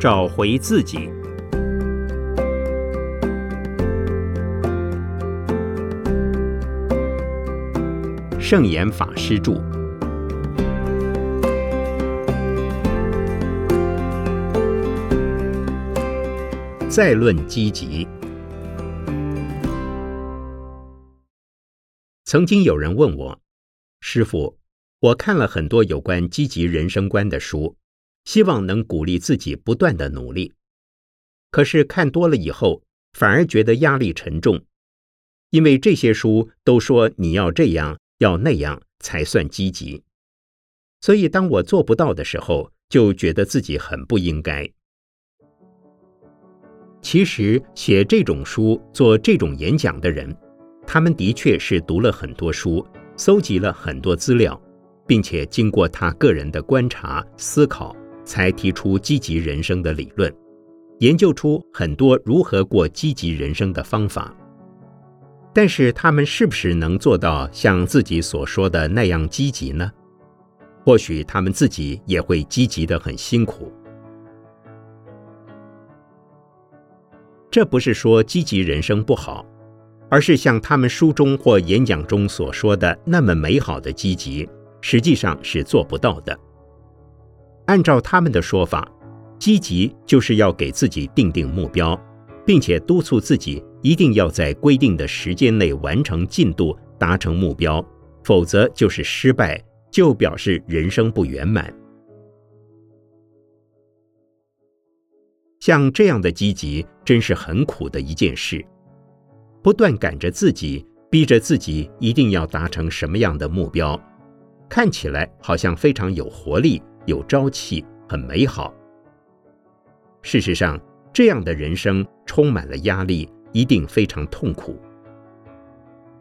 找回自己。圣严法师著。再论积极。曾经有人问我：“师傅，我看了很多有关积极人生观的书，希望能鼓励自己不断的努力。可是看多了以后，反而觉得压力沉重，因为这些书都说你要这样要那样才算积极。所以当我做不到的时候，就觉得自己很不应该。其实写这种书、做这种演讲的人。”他们的确是读了很多书，搜集了很多资料，并且经过他个人的观察思考，才提出积极人生的理论，研究出很多如何过积极人生的方法。但是他们是不是能做到像自己所说的那样积极呢？或许他们自己也会积极的很辛苦。这不是说积极人生不好。而是像他们书中或演讲中所说的那么美好的积极，实际上是做不到的。按照他们的说法，积极就是要给自己定定目标，并且督促自己一定要在规定的时间内完成进度，达成目标，否则就是失败，就表示人生不圆满。像这样的积极，真是很苦的一件事。不断赶着自己，逼着自己一定要达成什么样的目标，看起来好像非常有活力、有朝气、很美好。事实上，这样的人生充满了压力，一定非常痛苦。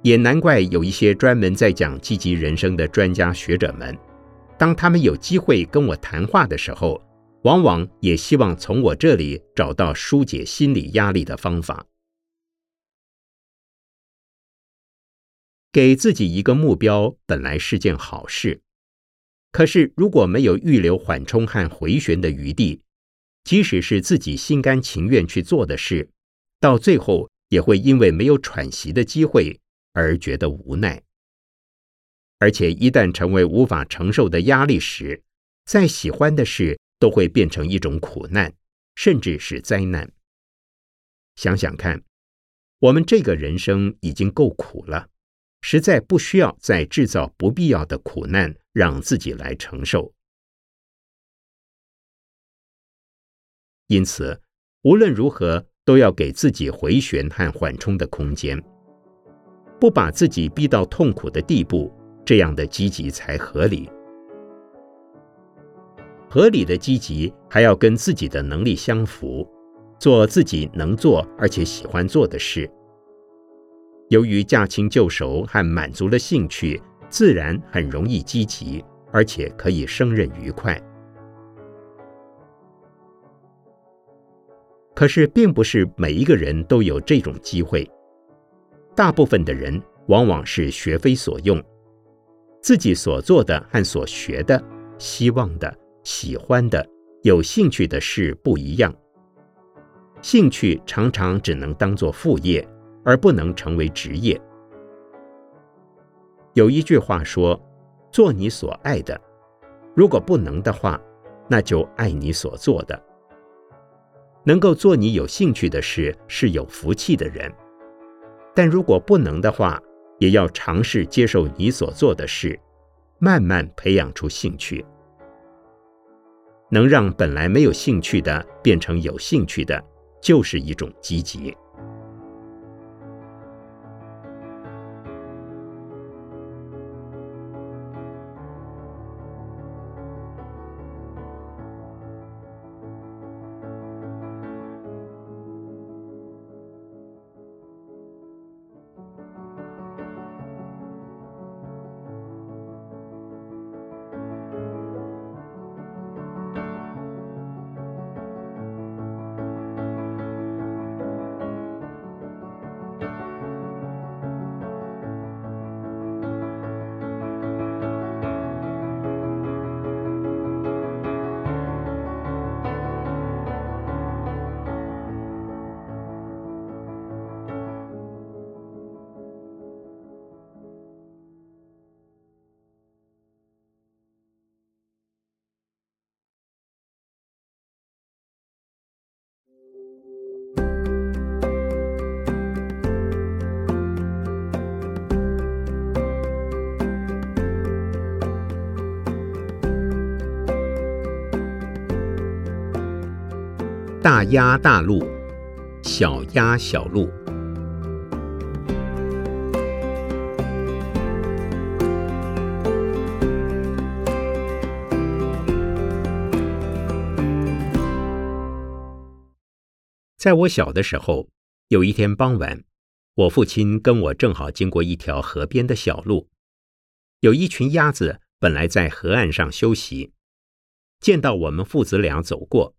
也难怪有一些专门在讲积极人生的专家学者们，当他们有机会跟我谈话的时候，往往也希望从我这里找到疏解心理压力的方法。给自己一个目标本来是件好事，可是如果没有预留缓冲和回旋的余地，即使是自己心甘情愿去做的事，到最后也会因为没有喘息的机会而觉得无奈。而且一旦成为无法承受的压力时，再喜欢的事都会变成一种苦难，甚至是灾难。想想看，我们这个人生已经够苦了。实在不需要再制造不必要的苦难，让自己来承受。因此，无论如何都要给自己回旋和缓冲的空间，不把自己逼到痛苦的地步，这样的积极才合理。合理的积极还要跟自己的能力相符，做自己能做而且喜欢做的事。由于驾轻就熟和满足了兴趣，自然很容易积极，而且可以胜任愉快。可是，并不是每一个人都有这种机会。大部分的人往往是学非所用，自己所做的和所学的、希望的、喜欢的、有兴趣的事不一样。兴趣常常只能当做副业。而不能成为职业。有一句话说：“做你所爱的，如果不能的话，那就爱你所做的。能够做你有兴趣的事，是有福气的人；但如果不能的话，也要尝试接受你所做的事，慢慢培养出兴趣。能让本来没有兴趣的变成有兴趣的，就是一种积极。”大鸭大鹿，小鸭小鹿。在我小的时候，有一天傍晚，我父亲跟我正好经过一条河边的小路，有一群鸭子本来在河岸上休息，见到我们父子俩走过，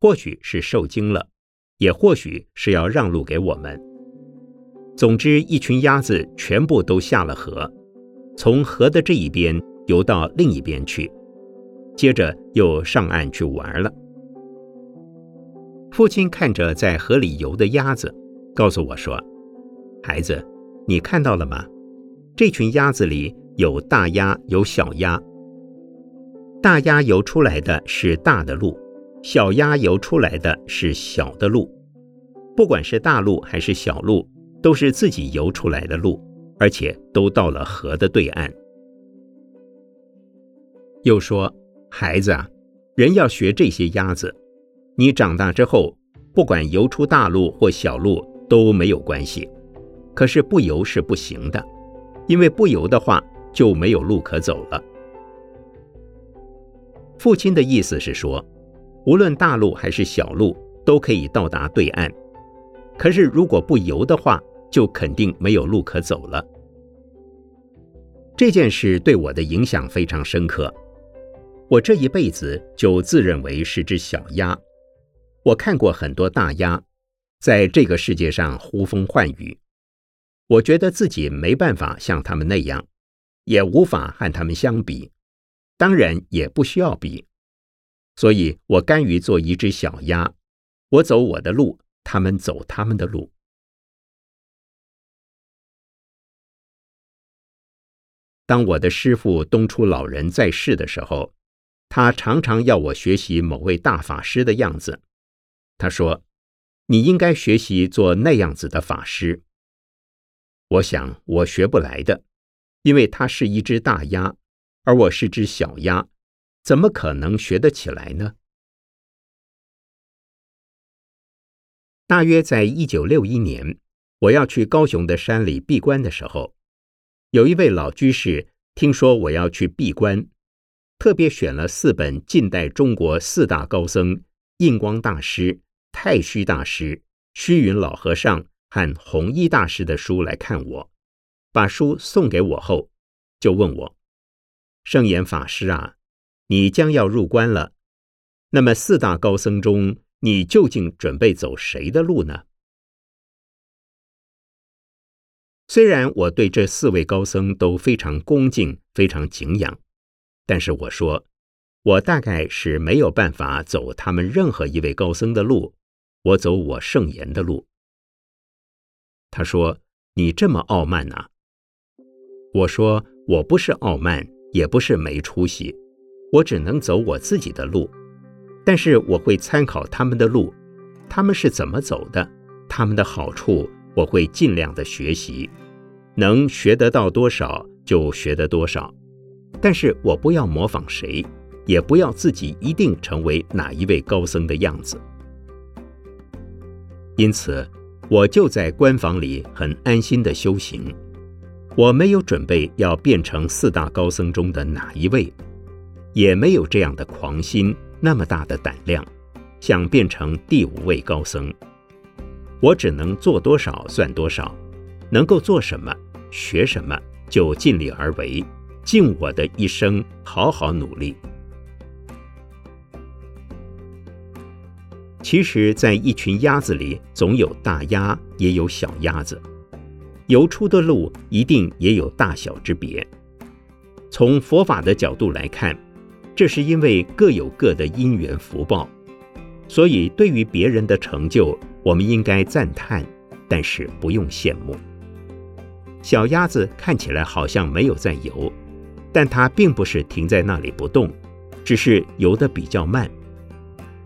或许是受惊了，也或许是要让路给我们。总之，一群鸭子全部都下了河，从河的这一边游到另一边去，接着又上岸去玩了。父亲看着在河里游的鸭子，告诉我说：“孩子，你看到了吗？这群鸭子里有大鸭，有小鸭。大鸭游出来的是大的路，小鸭游出来的是小的路。不管是大路还是小路，都是自己游出来的路，而且都到了河的对岸。”又说：“孩子啊，人要学这些鸭子。”你长大之后，不管游出大路或小路都没有关系，可是不游是不行的，因为不游的话就没有路可走了。父亲的意思是说，无论大路还是小路都可以到达对岸，可是如果不游的话，就肯定没有路可走了。这件事对我的影响非常深刻，我这一辈子就自认为是只小鸭。我看过很多大鸭，在这个世界上呼风唤雨。我觉得自己没办法像他们那样，也无法和他们相比，当然也不需要比。所以我甘于做一只小鸭，我走我的路，他们走他们的路。当我的师傅东初老人在世的时候，他常常要我学习某位大法师的样子。他说：“你应该学习做那样子的法师。”我想我学不来的，因为他是一只大鸭，而我是只小鸭，怎么可能学得起来呢？大约在一九六一年，我要去高雄的山里闭关的时候，有一位老居士听说我要去闭关，特别选了四本近代中国四大高僧印光大师。太虚大师、虚云老和尚和弘一大师的书来看我，把书送给我后，就问我：“圣严法师啊，你将要入关了，那么四大高僧中，你究竟准备走谁的路呢？”虽然我对这四位高僧都非常恭敬、非常敬仰，但是我说，我大概是没有办法走他们任何一位高僧的路。我走我圣言的路。他说：“你这么傲慢呐？”我说：“我不是傲慢，也不是没出息，我只能走我自己的路。但是我会参考他们的路，他们是怎么走的，他们的好处我会尽量的学习，能学得到多少就学得多少。但是我不要模仿谁，也不要自己一定成为哪一位高僧的样子。”因此，我就在官房里很安心的修行。我没有准备要变成四大高僧中的哪一位，也没有这样的狂心，那么大的胆量，想变成第五位高僧。我只能做多少算多少，能够做什么、学什么就尽力而为，尽我的一生好好努力。其实，在一群鸭子里，总有大鸭，也有小鸭子。游出的路一定也有大小之别。从佛法的角度来看，这是因为各有各的因缘福报，所以对于别人的成就，我们应该赞叹，但是不用羡慕。小鸭子看起来好像没有在游，但它并不是停在那里不动，只是游得比较慢，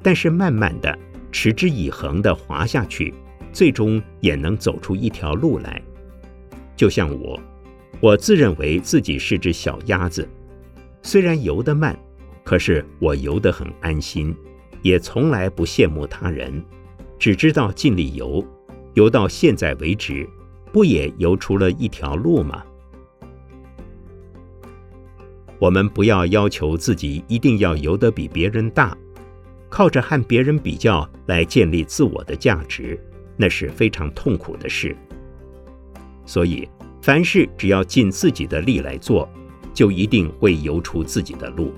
但是慢慢的。持之以恒地滑下去，最终也能走出一条路来。就像我，我自认为自己是只小鸭子，虽然游得慢，可是我游得很安心，也从来不羡慕他人，只知道尽力游，游到现在为止，不也游出了一条路吗？我们不要要求自己一定要游得比别人大，靠着和别人比较来建立自我的价值，那是非常痛苦的事。所以，凡事只要尽自己的力来做，就一定会游出自己的路。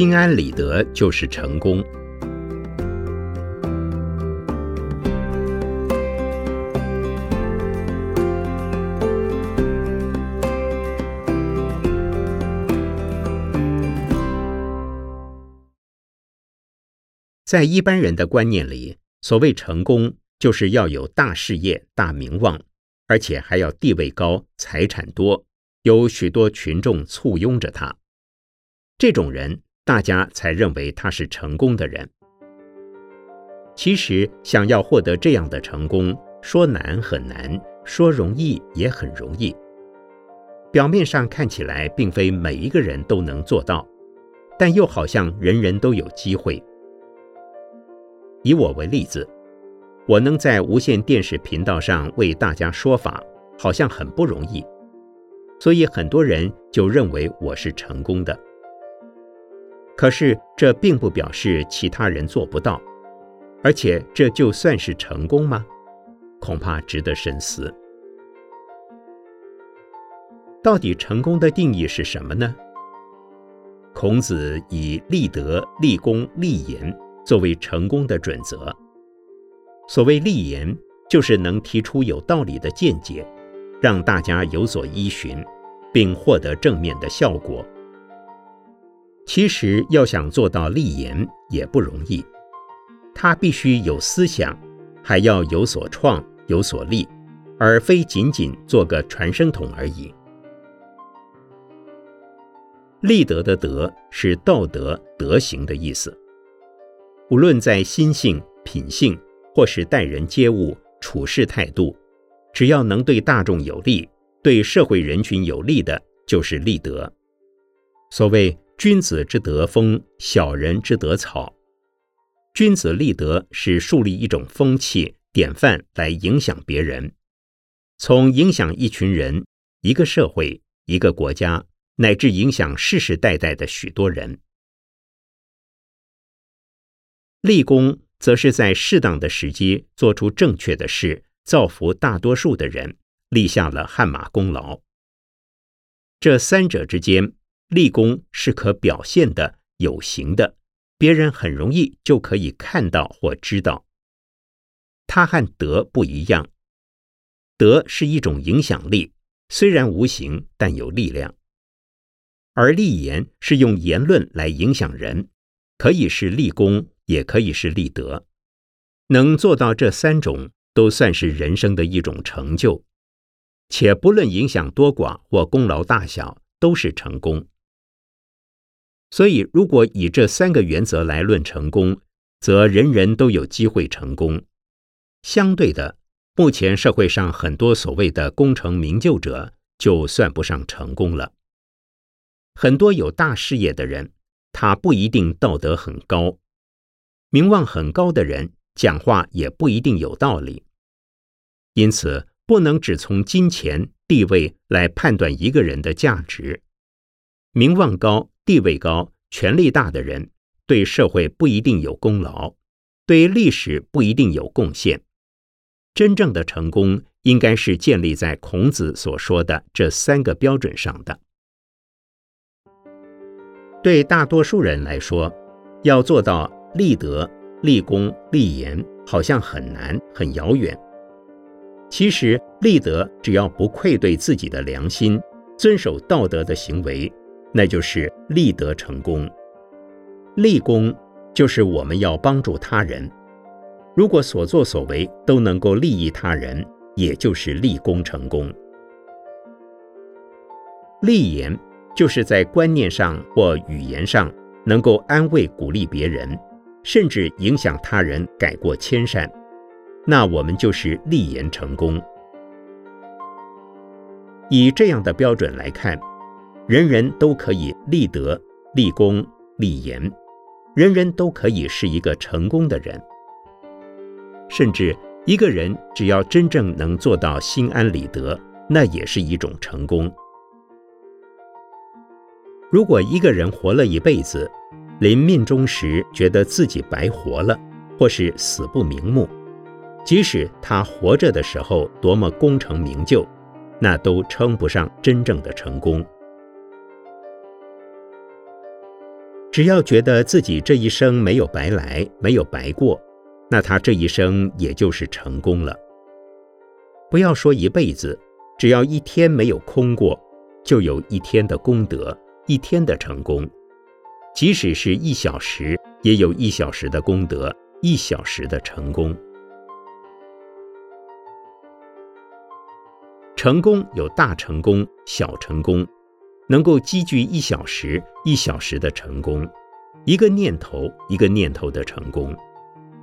心安理得就是成功。在一般人的观念里，所谓成功，就是要有大事业、大名望，而且还要地位高、财产多，有许多群众簇拥着他。这种人。大家才认为他是成功的人。其实，想要获得这样的成功，说难很难，说容易也很容易。表面上看起来，并非每一个人都能做到，但又好像人人都有机会。以我为例子，我能在无线电视频道上为大家说法，好像很不容易，所以很多人就认为我是成功的。可是，这并不表示其他人做不到，而且这就算是成功吗？恐怕值得深思。到底成功的定义是什么呢？孔子以立德、立功、立言作为成功的准则。所谓立言，就是能提出有道理的见解，让大家有所依循，并获得正面的效果。其实要想做到立言也不容易，他必须有思想，还要有所创、有所立，而非仅仅做个传声筒而已。立德的德是道德、德行的意思。无论在心性、品性，或是待人接物、处事态度，只要能对大众有利、对社会人群有利的，就是立德。所谓。君子之德风，小人之德草。君子立德是树立一种风气典范来影响别人，从影响一群人、一个社会、一个国家，乃至影响世世代代的许多人。立功则是在适当的时机做出正确的事，造福大多数的人，立下了汗马功劳。这三者之间。立功是可表现的、有形的，别人很容易就可以看到或知道。它和德不一样，德是一种影响力，虽然无形，但有力量；而立言是用言论来影响人，可以是立功，也可以是立德。能做到这三种，都算是人生的一种成就，且不论影响多寡或功劳大小，都是成功。所以，如果以这三个原则来论成功，则人人都有机会成功。相对的，目前社会上很多所谓的功成名就者，就算不上成功了。很多有大事业的人，他不一定道德很高；名望很高的人，讲话也不一定有道理。因此，不能只从金钱、地位来判断一个人的价值。名望高。地位高、权力大的人，对社会不一定有功劳，对历史不一定有贡献。真正的成功，应该是建立在孔子所说的这三个标准上的。对大多数人来说，要做到立德、立功、立言，好像很难、很遥远。其实，立德只要不愧对自己的良心，遵守道德的行为，那就是立德成功。立功就是我们要帮助他人，如果所作所为都能够利益他人，也就是立功成功。立言就是在观念上或语言上能够安慰鼓励别人，甚至影响他人改过迁善，那我们就是立言成功。以这样的标准来看，人人都可以立德、立功、立言。人人都可以是一个成功的人，甚至一个人只要真正能做到心安理得，那也是一种成功。如果一个人活了一辈子，临命终时觉得自己白活了，或是死不瞑目，即使他活着的时候多么功成名就，那都称不上真正的成功。只要觉得自己这一生没有白来，没有白过，那他这一生也就是成功了。不要说一辈子，只要一天没有空过，就有一天的功德，一天的成功。即使是一小时，也有一小时的功德，一小时的成功。成功有大成功、小成功。能够积聚一小时一小时的成功，一个念头一个念头的成功，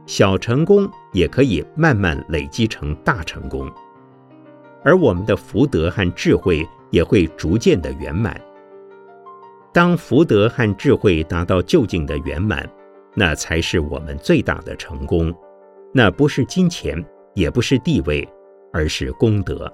小成功也可以慢慢累积成大成功，而我们的福德和智慧也会逐渐的圆满。当福德和智慧达到究竟的圆满，那才是我们最大的成功。那不是金钱，也不是地位，而是功德。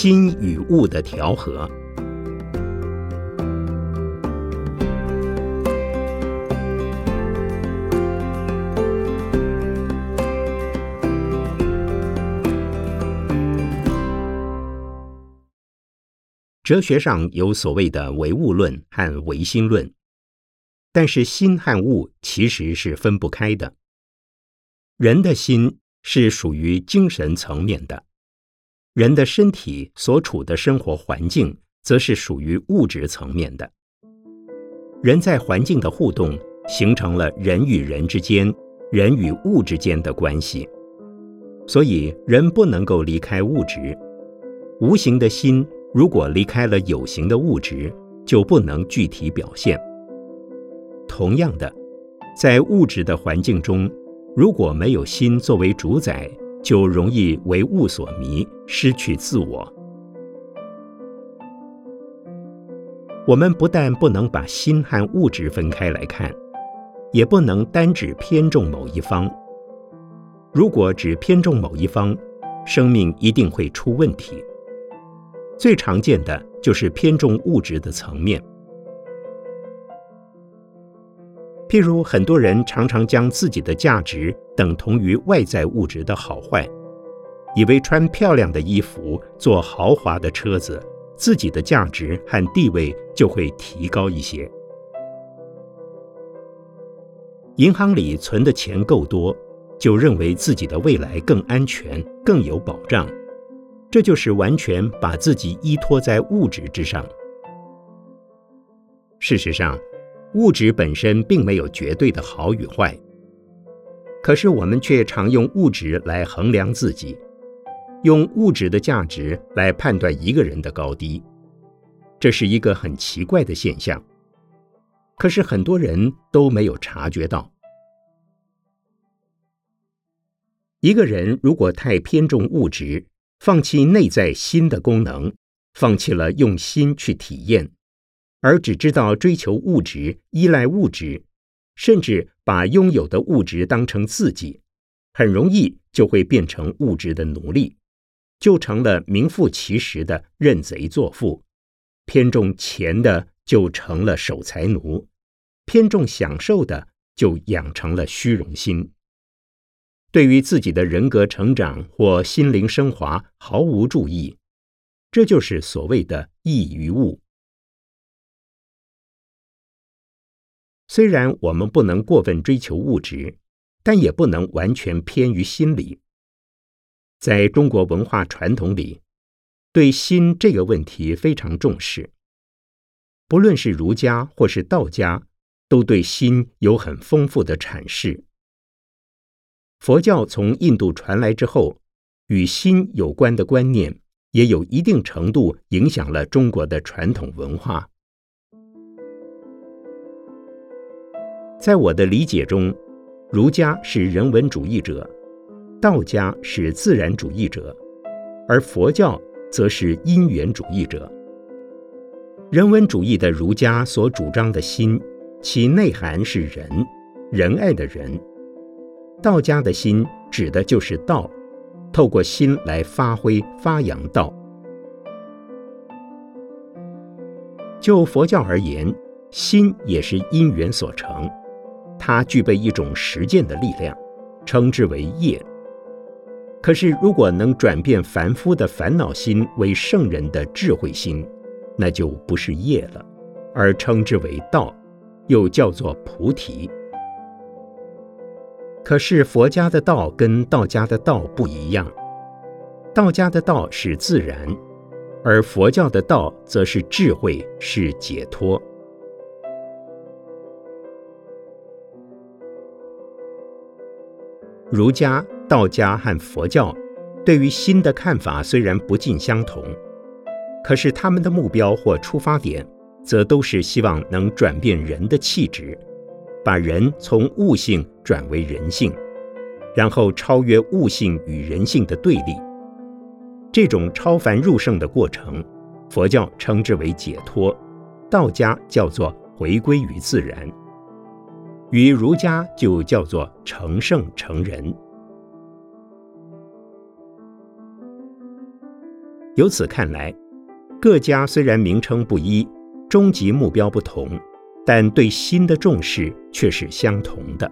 心与物的调和。哲学上有所谓的唯物论和唯心论，但是心和物其实是分不开的。人的心是属于精神层面的。人的身体所处的生活环境，则是属于物质层面的。人在环境的互动，形成了人与人之间、人与物之间的关系。所以，人不能够离开物质。无形的心，如果离开了有形的物质，就不能具体表现。同样的，在物质的环境中，如果没有心作为主宰，就容易为物所迷，失去自我。我们不但不能把心和物质分开来看，也不能单只偏重某一方。如果只偏重某一方，生命一定会出问题。最常见的就是偏重物质的层面。譬如，很多人常常将自己的价值等同于外在物质的好坏，以为穿漂亮的衣服、坐豪华的车子，自己的价值和地位就会提高一些。银行里存的钱够多，就认为自己的未来更安全、更有保障，这就是完全把自己依托在物质之上。事实上，物质本身并没有绝对的好与坏，可是我们却常用物质来衡量自己，用物质的价值来判断一个人的高低，这是一个很奇怪的现象。可是很多人都没有察觉到，一个人如果太偏重物质，放弃内在心的功能，放弃了用心去体验，而只知道追求物质、依赖物质，甚至把拥有的物质当成自己，很容易就会变成物质的奴隶，就成了名副其实的认贼作父，偏重钱的。就成了守财奴，偏重享受的就养成了虚荣心。对于自己的人格成长或心灵升华毫无注意，这就是所谓的异于物。虽然我们不能过分追求物质，但也不能完全偏于心理。在中国文化传统里，对心这个问题非常重视。不论是儒家或是道家，都对心有很丰富的阐释。佛教从印度传来之后，与心有关的观念也有一定程度影响了中国的传统文化。在我的理解中，儒家是人文主义者，道家是自然主义者，而佛教则是因缘主义者。人文主义的儒家所主张的心，其内涵是仁，仁爱的仁；道家的心指的就是道，透过心来发挥发扬道。就佛教而言，心也是因缘所成，它具备一种实践的力量，称之为业。可是，如果能转变凡夫的烦恼心为圣人的智慧心，那就不是业了，而称之为道，又叫做菩提。可是佛家的道跟道家的道不一样，道家的道是自然，而佛教的道则是智慧，是解脱。儒家、道家和佛教对于心的看法虽然不尽相同。可是他们的目标或出发点，则都是希望能转变人的气质，把人从物性转为人性，然后超越物性与人性的对立。这种超凡入圣的过程，佛教称之为解脱，道家叫做回归于自然，与儒家就叫做成圣成人。由此看来。各家虽然名称不一，终极目标不同，但对心的重视却是相同的。